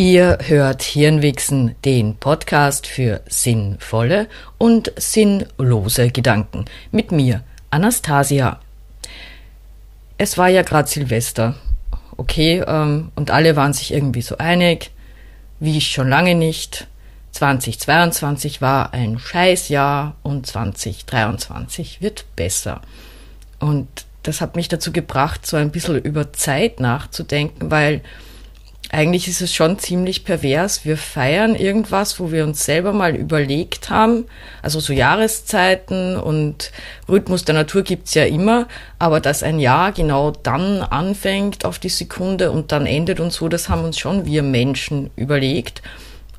Ihr hört Hirnwichsen, den Podcast für sinnvolle und sinnlose Gedanken. Mit mir, Anastasia. Es war ja gerade Silvester. Okay, ähm, und alle waren sich irgendwie so einig, wie ich schon lange nicht. 2022 war ein Scheißjahr und 2023 wird besser. Und das hat mich dazu gebracht, so ein bisschen über Zeit nachzudenken, weil eigentlich ist es schon ziemlich pervers. Wir feiern irgendwas, wo wir uns selber mal überlegt haben. Also so Jahreszeiten und Rhythmus der Natur gibt's ja immer, aber dass ein Jahr genau dann anfängt auf die Sekunde und dann endet und so, das haben uns schon wir Menschen überlegt.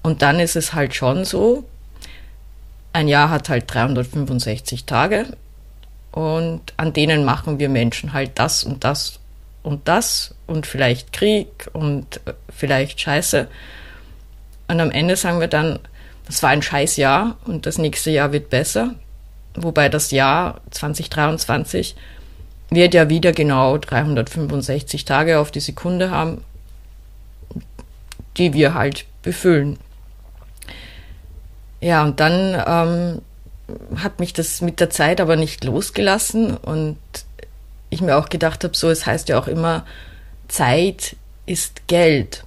Und dann ist es halt schon so, ein Jahr hat halt 365 Tage und an denen machen wir Menschen halt das und das und das und vielleicht Krieg und äh, vielleicht Scheiße. Und am Ende sagen wir dann, das war ein Scheißjahr und das nächste Jahr wird besser. Wobei das Jahr 2023 wird ja wieder genau 365 Tage auf die Sekunde haben, die wir halt befüllen. Ja, und dann ähm, hat mich das mit der Zeit aber nicht losgelassen und ich mir auch gedacht habe, so, es heißt ja auch immer, Zeit ist Geld.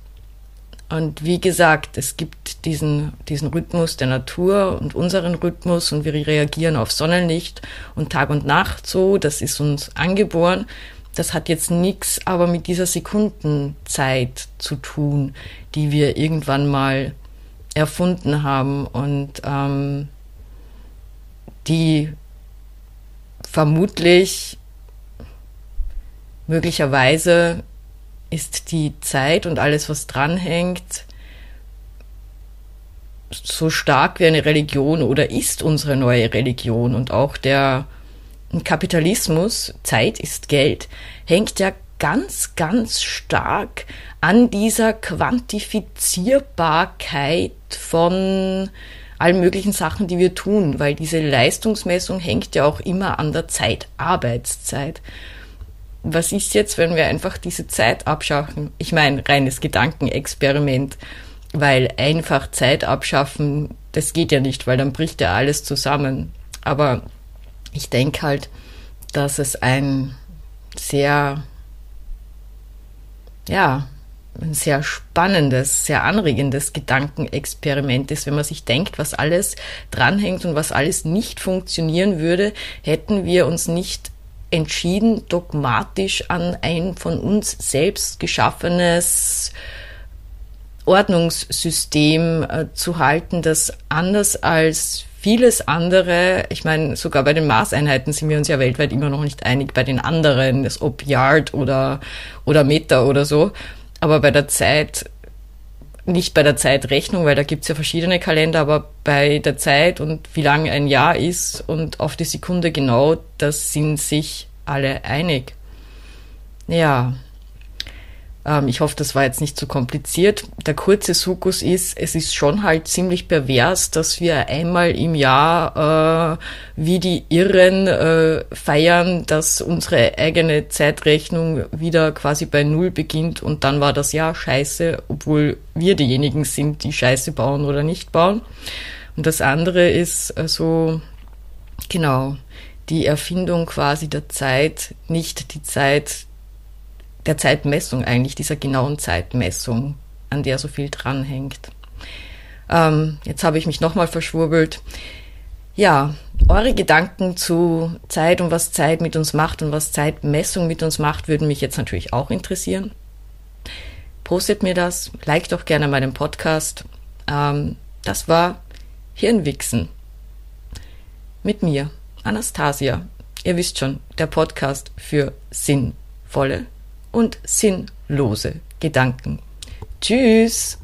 Und wie gesagt, es gibt diesen, diesen Rhythmus der Natur und unseren Rhythmus und wir reagieren auf Sonnenlicht und Tag und Nacht so, das ist uns angeboren. Das hat jetzt nichts aber mit dieser Sekundenzeit zu tun, die wir irgendwann mal erfunden haben und ähm, die vermutlich möglicherweise ist die Zeit und alles, was dranhängt, so stark wie eine Religion oder ist unsere neue Religion. Und auch der Kapitalismus, Zeit ist Geld, hängt ja ganz, ganz stark an dieser Quantifizierbarkeit von allen möglichen Sachen, die wir tun, weil diese Leistungsmessung hängt ja auch immer an der Zeit, Arbeitszeit was ist jetzt, wenn wir einfach diese Zeit abschaffen? Ich meine, reines Gedankenexperiment, weil einfach Zeit abschaffen, das geht ja nicht, weil dann bricht ja alles zusammen. Aber ich denke halt, dass es ein sehr, ja, ein sehr spannendes, sehr anregendes Gedankenexperiment ist, wenn man sich denkt, was alles dranhängt und was alles nicht funktionieren würde, hätten wir uns nicht entschieden dogmatisch an ein von uns selbst geschaffenes Ordnungssystem äh, zu halten, das anders als vieles andere, ich meine, sogar bei den Maßeinheiten sind wir uns ja weltweit immer noch nicht einig, bei den anderen, ob Yard oder, oder Meter oder so, aber bei der Zeit, nicht bei der Zeitrechnung, weil da gibt's ja verschiedene Kalender, aber bei der Zeit und wie lang ein Jahr ist und auf die Sekunde genau, das sind sich alle einig. Ja, ähm, ich hoffe, das war jetzt nicht zu kompliziert. Der kurze Sukus ist, es ist schon halt ziemlich pervers, dass wir einmal im Jahr äh, wie die Irren äh, feiern, dass unsere eigene Zeitrechnung wieder quasi bei Null beginnt und dann war das Jahr scheiße, obwohl wir diejenigen sind, die Scheiße bauen oder nicht bauen. Und das andere ist also, genau, die Erfindung quasi der Zeit, nicht die Zeit der Zeitmessung eigentlich, dieser genauen Zeitmessung, an der so viel dranhängt. Ähm, jetzt habe ich mich nochmal verschwurbelt. Ja, eure Gedanken zu Zeit und was Zeit mit uns macht und was Zeitmessung mit uns macht, würden mich jetzt natürlich auch interessieren. Postet mir das, liked doch gerne meinen Podcast. Ähm, das war Hirnwichsen mit mir, Anastasia. Ihr wisst schon, der Podcast für sinnvolle und sinnlose Gedanken. Tschüss!